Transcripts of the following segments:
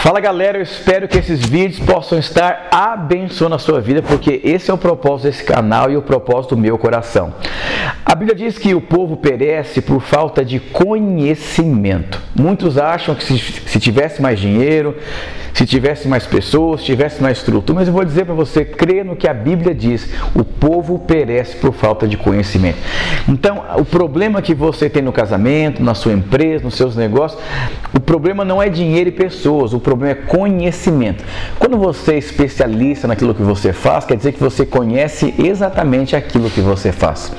Fala galera, eu espero que esses vídeos possam estar abençoando a sua vida, porque esse é o propósito desse canal e o propósito do meu coração. A Bíblia diz que o povo perece por falta de conhecimento. Muitos acham que se, se tivesse mais dinheiro, se tivesse mais pessoas, se tivesse mais estrutura, mas eu vou dizer para você, crê no que a Bíblia diz, o povo perece por falta de conhecimento. Então, o problema que você tem no casamento, na sua empresa, nos seus negócios, o problema não é dinheiro e pessoas, o problema é conhecimento. Quando você é especialista naquilo que você faz, quer dizer que você conhece exatamente aquilo que você faz.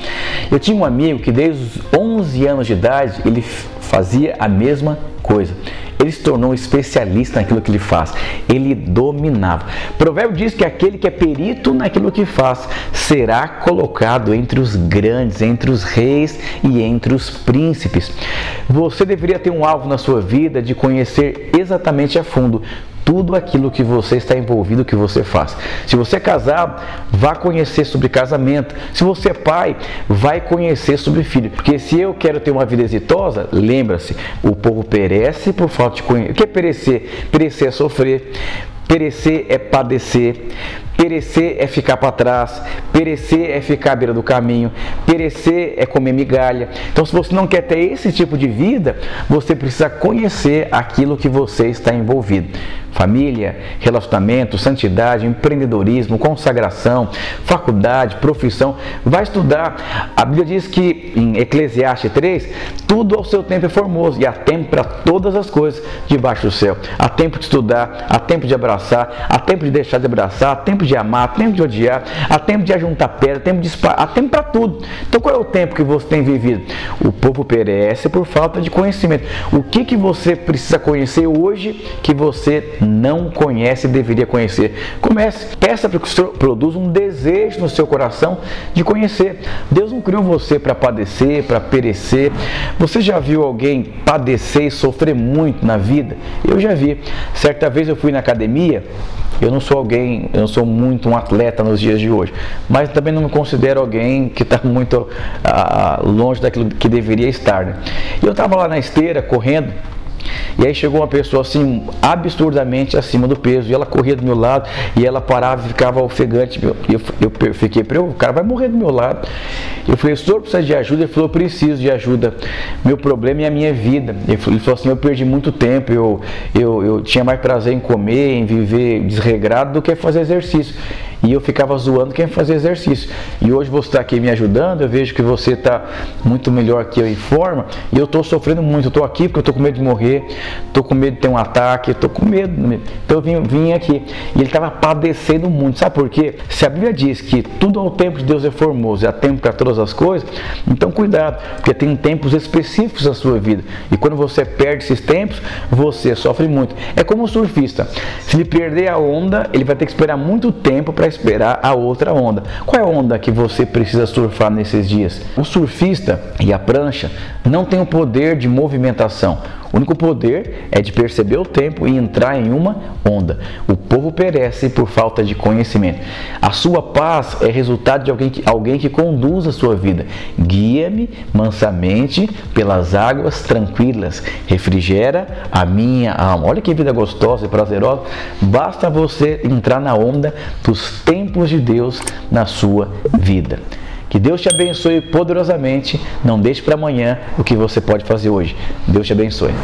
Eu tinha um amigo que desde os 11 anos de idade, ele fazia a mesma coisa. Ele se tornou um especialista naquilo que ele faz. Ele dominava. O provérbio diz que aquele que é perito naquilo que faz será colocado entre os grandes, entre os reis e entre os príncipes. Você deveria ter um alvo na sua vida de conhecer exatamente a fundo tudo aquilo que você está envolvido, que você faz. Se você é casado, vá conhecer sobre casamento. Se você é pai, vai conhecer sobre filho. Porque se eu quero ter uma vida exitosa, lembra-se, o povo perece por falta de conhecimento. O que é perecer? Perecer é sofrer. Perecer é padecer, perecer é ficar para trás, perecer é ficar à beira do caminho, perecer é comer migalha. Então, se você não quer ter esse tipo de vida, você precisa conhecer aquilo que você está envolvido família, relacionamento, santidade, empreendedorismo, consagração, faculdade, profissão. Vai estudar. A Bíblia diz que em Eclesiastes 3, tudo ao seu tempo é formoso e há tempo para todas as coisas debaixo do céu. Há tempo de estudar, há tempo de abraçar, há tempo de deixar de abraçar, há tempo de amar, há tempo de odiar, há tempo de ajuntar pedra, há tempo de há tempo para tudo. Então qual é o tempo que você tem vivido? O povo perece por falta de conhecimento. O que que você precisa conhecer hoje que você não conhece e deveria conhecer. Comece, peça para que o Senhor produza um desejo no seu coração de conhecer. Deus não criou você para padecer, para perecer. Você já viu alguém padecer e sofrer muito na vida? Eu já vi. Certa vez eu fui na academia eu não sou alguém, eu não sou muito um atleta nos dias de hoje, mas também não me considero alguém que está muito ah, longe daquilo que deveria estar. Né? E eu estava lá na esteira correndo e aí chegou uma pessoa assim, absurdamente acima do peso, e ela corria do meu lado, e ela parava e ficava ofegante. E eu, eu fiquei o cara vai morrer do meu lado. Eu falei, o senhor precisa de ajuda? Ele falou, eu preciso de ajuda. Meu problema é a minha vida. Ele falou assim, eu perdi muito tempo, eu, eu, eu tinha mais prazer em comer, em viver desregrado do que fazer exercício e eu ficava zoando quem fazia exercício. E hoje você está aqui me ajudando, eu vejo que você está muito melhor que eu em forma, e eu estou sofrendo muito. Eu estou aqui porque eu estou com medo de morrer, estou com medo de ter um ataque, estou com medo. Então eu vim, vim aqui. E ele estava padecendo muito. Sabe por quê? Se a Bíblia diz que tudo ao tempo de Deus é formoso e há tempo para todas as coisas, então cuidado, porque tem tempos específicos na sua vida. E quando você perde esses tempos, você sofre muito. É como um surfista. Se ele perder a onda, ele vai ter que esperar muito tempo para esperar a outra onda. Qual é a onda que você precisa surfar nesses dias? O surfista e a prancha não têm o poder de movimentação. O único poder é de perceber o tempo e entrar em uma onda. O povo perece por falta de conhecimento. A sua paz é resultado de alguém que, alguém que conduz a sua vida. Guia-me mansamente pelas águas tranquilas. Refrigera a minha alma. Olha que vida gostosa e prazerosa. Basta você entrar na onda dos tempos de Deus na sua vida. Que Deus te abençoe poderosamente. Não deixe para amanhã o que você pode fazer hoje. Deus te abençoe.